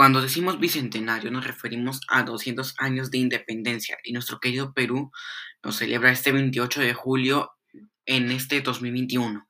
Cuando decimos bicentenario nos referimos a 200 años de independencia y nuestro querido Perú lo celebra este 28 de julio en este 2021.